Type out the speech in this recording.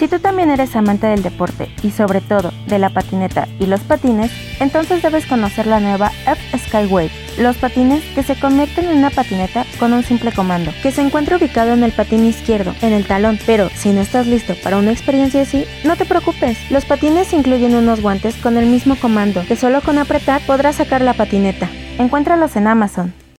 Si tú también eres amante del deporte y sobre todo de la patineta y los patines, entonces debes conocer la nueva F Skyway, los patines que se convierten en una patineta con un simple comando, que se encuentra ubicado en el patín izquierdo, en el talón, pero si no estás listo para una experiencia así, no te preocupes, los patines incluyen unos guantes con el mismo comando, que solo con apretar podrás sacar la patineta. Encuéntralos en Amazon.